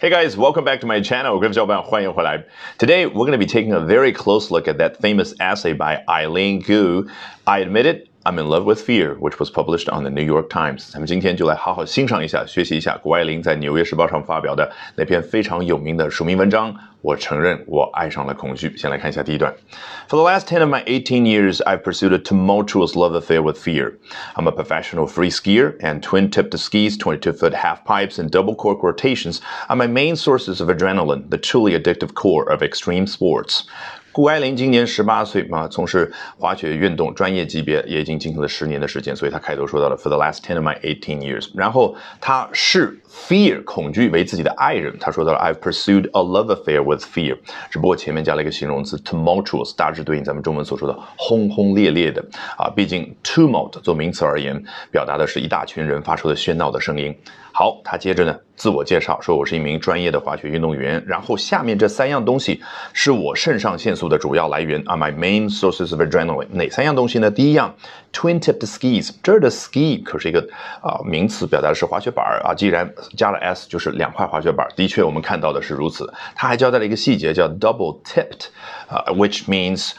Hey guys, welcome back to my channel. 各位小伙伴，欢迎回来。Today we're going to be taking a very close look at that famous essay by Eileen Gu. I admit it, I'm in love with fear, which was published on the New York Times. 咱们今天就来好好欣赏一下、学习一下谷爱凌在《纽约时报》上发表的那篇非常有名的署名文章。 我承认，我爱上了恐惧。先来看一下第一段。For the last 10 of my 18 years, I've pursued a tumultuous love affair with fear. I'm a professional free skier, and twin-tipped skis, 22-foot half pipes, and double cork rotations are my main sources of adrenaline, the truly addictive core of extreme sports. 谷爱凌今年十八岁啊，从事滑雪运动专业级别也已经进行了十年的时间，所以他开头说到了 For the last ten of my eighteen years，然后他视 fear 恐惧为自己的爱人，他说到了 I've pursued a love affair with fear，只不过前面加了一个形容词 tumultuous，大致对应咱们中文所说的轰轰烈烈的。啊，毕竟 tumult 做名词而言，表达的是一大群人发出的喧闹的声音。好，他接着呢自我介绍说我是一名专业的滑雪运动员，然后下面这三样东西是我肾上腺素的主要来源啊 my main sources of adrenaline。哪三样东西呢？第一样，twin-tipped skis，这儿的 ski 可是一个啊名词，表达的是滑雪板儿啊，既然加了 s 就是两块滑雪板，的确我们看到的是如此。他还交代了一个细节叫 double-tipped，啊，which means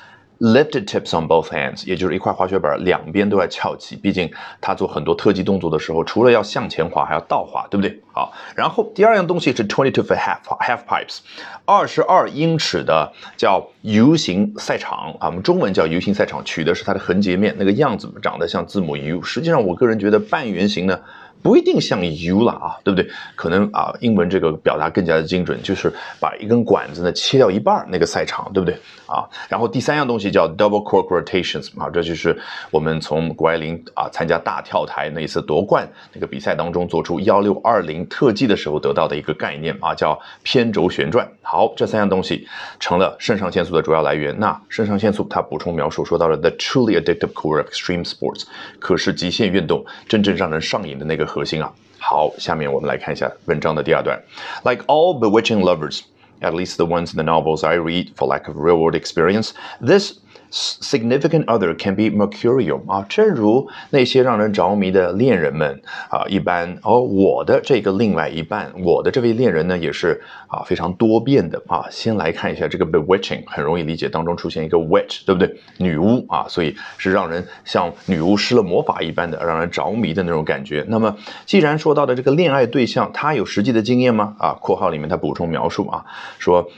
Lifted tips on both hands，也就是一块滑雪板两边都要翘起。毕竟他做很多特技动作的时候，除了要向前滑，还要倒滑，对不对？好，然后第二样东西是 twenty two foot half half pipes，二十二英尺的叫 U 型赛场啊，我们中文叫 U 型赛场，取的是它的横截面，那个样子长得像字母 U。实际上，我个人觉得半圆形呢。不一定像 U 了啊，对不对？可能啊，英文这个表达更加的精准，就是把一根管子呢切掉一半那个赛场，对不对啊？然后第三样东西叫 double cork rotations 啊，这就是我们从谷爱凌啊参加大跳台那一次夺冠那个比赛当中做出幺六二零特技的时候得到的一个概念啊，叫偏轴旋转。好，这三样东西成了肾上腺素的主要来源。那肾上腺素它补充描述说到了 the truly addictive core of extreme sports，可是极限运动真正让人上瘾的那个。核心啊。好，下面我们来看一下文章的第二段。Like all bewitching lovers, at least the ones in the novels I read for lack of real world experience, this significant other can be mercurial 啊，正如那些让人着迷的恋人们啊，一般而我的这个另外一半，我的这位恋人呢，也是啊非常多变的啊。先来看一下这个 bewitching，很容易理解，当中出现一个 witch，对不对？女巫啊，所以是让人像女巫施了魔法一般的，让人着迷的那种感觉。那么既然说到的这个恋爱对象，他有实际的经验吗？啊，括号里面他补充描述啊，说。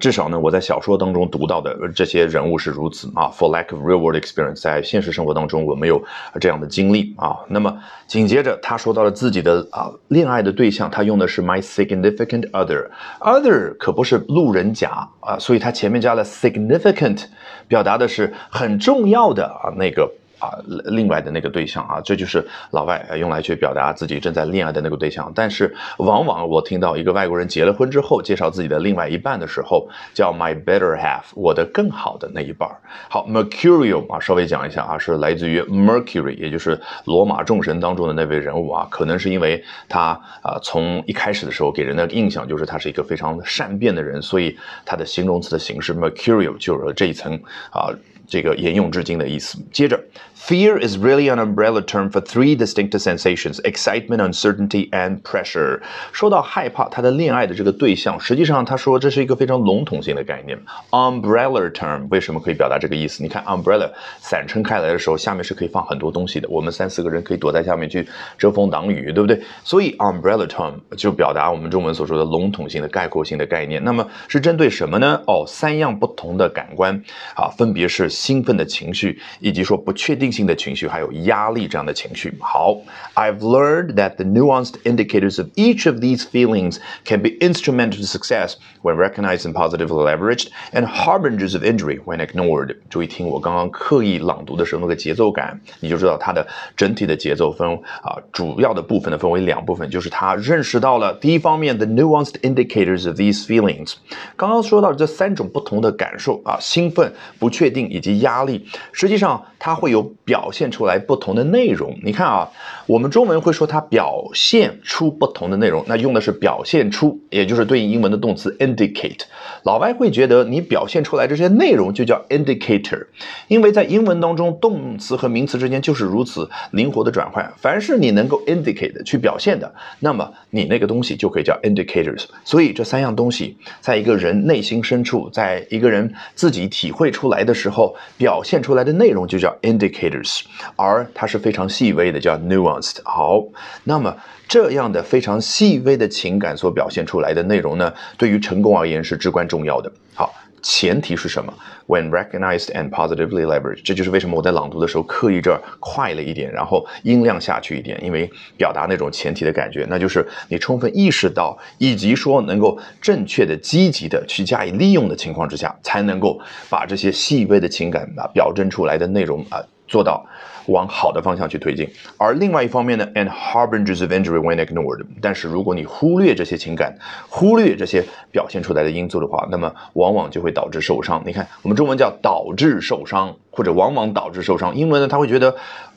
至少呢，我在小说当中读到的这些人物是如此啊。For lack of real world experience，在现实生活当中我没有这样的经历啊。那么紧接着他说到了自己的啊恋爱的对象，他用的是 my significant other，other 可不是路人甲啊，所以他前面加了 significant，表达的是很重要的啊那个。啊，另外的那个对象啊，这就是老外用来去表达自己正在恋爱的那个对象。但是往往我听到一个外国人结了婚之后介绍自己的另外一半的时候，叫 my better half，我的更好的那一半。好，mercurial 啊，稍微讲一下啊，是来自于 Mercury，也就是罗马众神当中的那位人物啊。可能是因为他啊，从一开始的时候给人的印象就是他是一个非常善变的人，所以他的形容词的形式 mercurial 就有了这一层啊。这个沿用至今的意思。接着，fear is really an umbrella term for three distinct sensations: excitement, uncertainty, and pressure。说到害怕，他的恋爱的这个对象，实际上他说这是一个非常笼统性的概念。umbrella term 为什么可以表达这个意思？你看，umbrella 伞撑开来的时候，下面是可以放很多东西的。我们三四个人可以躲在下面去遮风挡雨，对不对？所以 umbrella term 就表达我们中文所说的笼统性的概括性的概念。那么是针对什么呢？哦，三样不同的感官啊，分别是。兴奋的情绪，以及说不确定定性的情绪，还有压力这样的情绪。好，I've learned that the nuanced indicators of each of these feelings can be instrumental to success when recognized and positively leveraged, and harbingers of injury when ignored。注意听我刚刚刻意朗读的时候那个节奏感，你就知道它的整体的节奏分啊，主要的部分呢分为两部分，就是他认识到了第一方面，the nuanced indicators of these feelings。刚刚说到这三种不同的感受啊，兴奋、不确定以及压力，实际上它会有表现出来不同的内容。你看啊，我们中文会说它表现出不同的内容，那用的是表现出，也就是对应英文的动词 indicate。老外会觉得你表现出来这些内容就叫 indicator，因为在英文当中，动词和名词之间就是如此灵活的转换。凡是你能够 indicate 去表现的，那么你那个东西就可以叫 indicators。所以这三样东西，在一个人内心深处，在一个人自己体会出来的时候，表现出来的内容就叫 indicator indicators，而它是非常细微的，叫 nuanced。好，那么这样的非常细微的情感所表现出来的内容呢，对于成功而言是至关重要的。好。前提是什么？When recognized and positively leveraged，这就是为什么我在朗读的时候刻意这儿快了一点，然后音量下去一点，因为表达那种前提的感觉，那就是你充分意识到，以及说能够正确的、积极的去加以利用的情况之下，才能够把这些细微的情感啊表征出来的内容啊做到。往好的方向去推进，而另外一方面呢，and harbingers of injury when ignored。但是如果你忽略这些情感，忽略这些表现出来的因素的话，那么往往就会导致受伤。你看，我们中文叫导致受伤，或者往往导致受伤。英文呢，他会觉得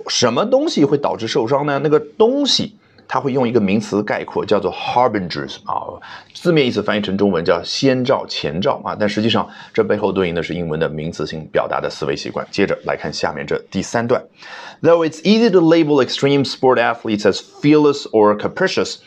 什么东西会导致受伤呢？那个东西。他会用一个名词概括，叫做 harbingers 啊，字面意思翻译成中文叫先兆、前兆啊，但实际上这背后对应的是英文的名词性表达的思维习惯。接着来看下面这第三段，Though it's easy to label extreme sport athletes as fearless or capricious.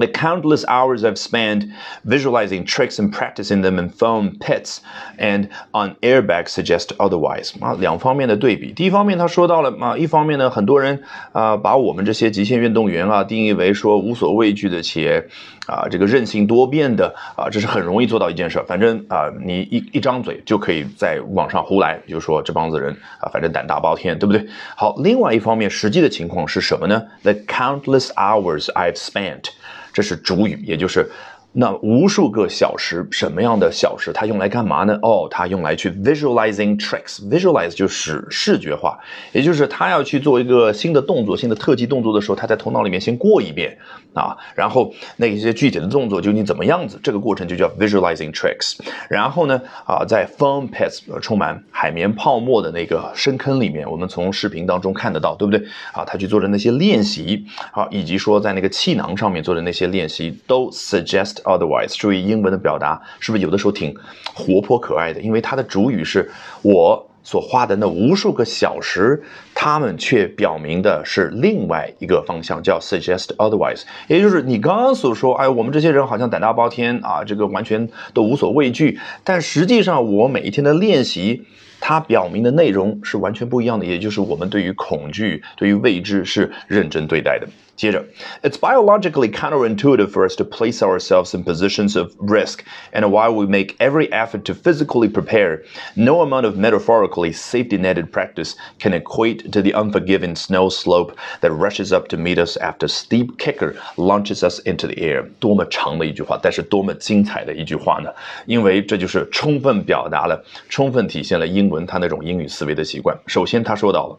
The countless hours I've spent visualizing tricks and practicing them in foam pits and on airbags suggest otherwise 啊，两方面的对比。第一方面，他说到了啊，一方面呢，很多人啊，把我们这些极限运动员啊，定义为说无所畏惧的且啊，这个韧性多变的啊，这是很容易做到一件事。反正啊，你一一张嘴就可以在网上胡来，就说这帮子人啊，反正胆大包天，对不对？好，另外一方面，实际的情况是什么呢？The countless hours I've spent 这是主语，也就是那无数个小时，什么样的小时？它用来干嘛呢？哦，它用来去 visualizing tricks。visualize 就是视觉化，也就是他要去做一个新的动作、新的特技动作的时候，他在头脑里面先过一遍啊，然后那些具体的动作究竟怎么样子？这个过程就叫 visualizing tricks。然后呢，啊，在 foam pits 充满海绵泡沫的那个深坑里面，我们从视频当中看得到，对不对？啊，他去做的那些练习，啊，以及说在那个气囊上面做的那些练习，都 suggest。Otherwise，注意英文的表达是不是有的时候挺活泼可爱的？因为它的主语是我所花的那无数个小时，他们却表明的是另外一个方向，叫 suggest otherwise，也就是你刚刚所说，哎，我们这些人好像胆大包天啊，这个完全都无所畏惧，但实际上我每一天的练习，它表明的内容是完全不一样的，也就是我们对于恐惧、对于未知是认真对待的。接着，It's biologically counterintuitive for us to place ourselves in positions of risk, and while we make every effort to physically prepare, no amount of metaphorically safety-netted practice can equate to the unforgiving snow slope that rushes up to meet us after steep kicker launches us into the air。多么长的一句话，但是多么精彩的一句话呢？因为这就是充分表达了、充分体现了英文它那种英语思维的习惯。首先，他说到了。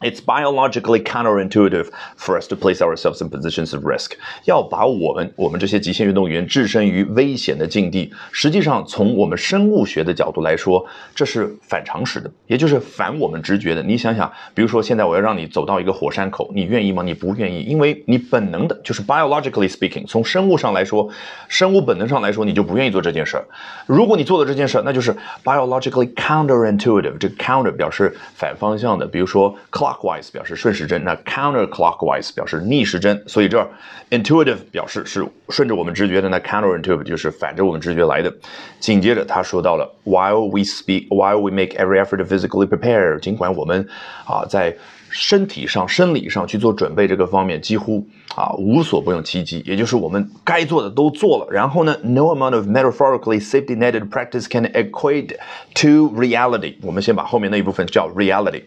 It's biologically counterintuitive for us to place ourselves in positions of risk。要把我们我们这些极限运动员置身于危险的境地，实际上从我们生物学的角度来说，这是反常识的，也就是反我们直觉的。你想想，比如说现在我要让你走到一个火山口，你愿意吗？你不愿意，因为你本能的就是 biologically speaking，从生物上来说，生物本能上来说，你就不愿意做这件事儿。如果你做了这件事儿，那就是 biologically counterintuitive。这个 counter 表示反方向的，比如说 clockwise 表示顺时针，那 counterclockwise 表示逆时针，所以这儿 intuitive 表示是顺着我们直觉的，那 counterintuitive 就是反着我们直觉来的。紧接着他说到了 while we speak, while we make every effort to physically prepare，尽管我们啊在 身体上、生理上去做准备，这个方面几乎啊无所不用其极，也就是我们该做的都做了。然后呢，no amount of metaphorically safety-netted practice can equate to reality。我们先把后面那一部分叫 reality，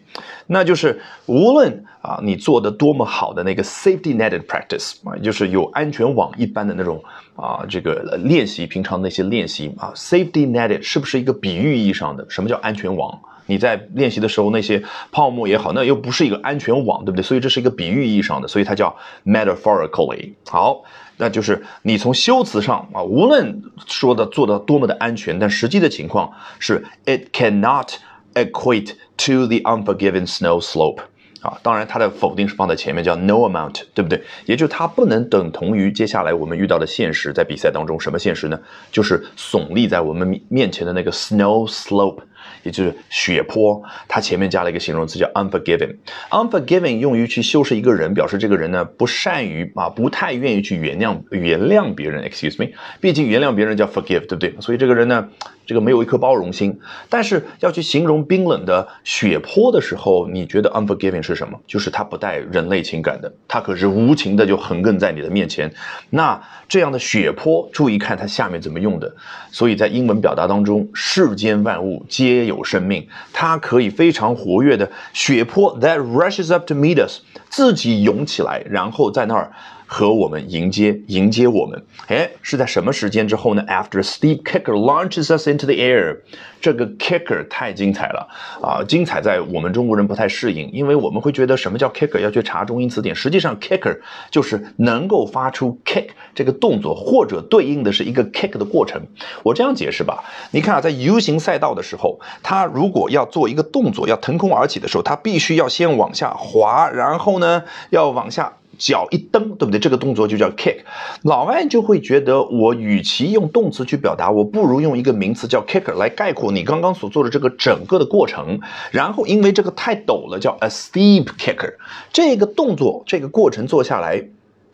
那就是无论啊你做的多么好的那个 safety-netted practice 啊，就是有安全网一般的那种啊这个练习，平常那些练习啊，safety-netted 是不是一个比喻意义上的？什么叫安全网？你在练习的时候，那些泡沫也好，那又不是一个安全网，对不对？所以这是一个比喻意义上的，所以它叫 metaphorically。好，那就是你从修辞上啊，无论说的做的多么的安全，但实际的情况是 it cannot equate to the unforgiving snow slope。啊，当然它的否定是放在前面，叫 no amount，对不对？也就它不能等同于接下来我们遇到的现实，在比赛当中什么现实呢？就是耸立在我们面前的那个 snow slope。也就是血泊，它前面加了一个形容词叫 unforgiving。unforgiving 用于去修饰一个人，表示这个人呢不善于啊，不太愿意去原谅原谅别人。Excuse me，毕竟原谅别人叫 forgive，对不对？所以这个人呢，这个没有一颗包容心。但是要去形容冰冷的血泊的时候，你觉得 unforgiving 是什么？就是他不带人类情感的，他可是无情的就横亘在你的面前。那这样的血泊，注意看它下面怎么用的。所以在英文表达当中，世间万物皆有。有生命，它可以非常活跃的血泊 that rushes up to meet us，自己涌起来，然后在那儿。和我们迎接迎接我们，哎，是在什么时间之后呢？After Steve kicker launches us into the air，这个 kicker 太精彩了啊！精彩在我们中国人不太适应，因为我们会觉得什么叫 kicker，要去查中英词典。实际上，kicker 就是能够发出 kick 这个动作，或者对应的是一个 kick 的过程。我这样解释吧，你看啊，在 U 型赛道的时候，它如果要做一个动作，要腾空而起的时候，它必须要先往下滑，然后呢，要往下。脚一蹬，对不对？这个动作就叫 kick。老外就会觉得，我与其用动词去表达，我不如用一个名词叫 kicker 来概括你刚刚所做的这个整个的过程。然后，因为这个太陡了，叫 a steep kicker。这个动作，这个过程做下来，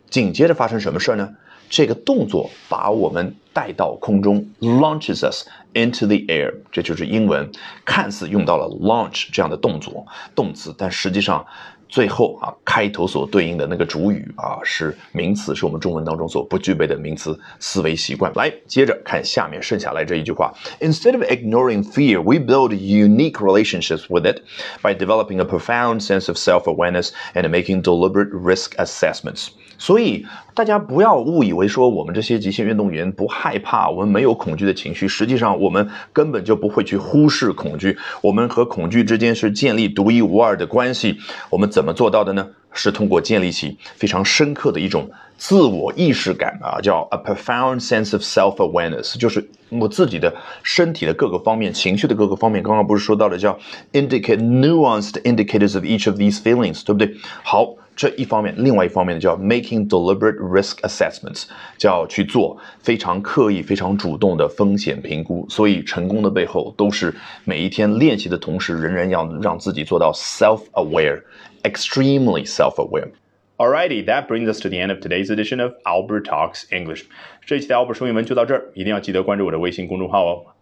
紧接着发生什么事儿呢？这个动作把我们带到空中，launches us into the air。这就是英文看似用到了 launch 这样的动作动词，但实际上。最后啊，开头所对应的那个主语啊是名词，是我们中文当中所不具备的名词思维习惯。来，接着看下面剩下来这一句话：Instead of ignoring fear, we build unique relationships with it by developing a profound sense of self-awareness and making deliberate risk assessments. 所以大家不要误以为说我们这些极限运动员不害怕，我们没有恐惧的情绪。实际上，我们根本就不会去忽视恐惧。我们和恐惧之间是建立独一无二的关系。我们怎么做到的呢？是通过建立起非常深刻的一种自我意识感啊，叫 a profound sense of self-awareness，就是我自己的身体的各个方面、情绪的各个方面。刚刚不是说到了叫 indicate nuanced indicators of each of these feelings，对不对？好。这一方面，另外一方面呢，叫 making deliberate risk assessments，叫去做非常刻意、非常主动的风险评估。所以，成功的背后都是每一天练习的同时，仍然要让自己做到 self-aware，extremely self-aware。Alrighty, that brings us to the end of today's edition of Albert Talks English。这一期的 Albert 说英文就到这儿，一定要记得关注我的微信公众号哦。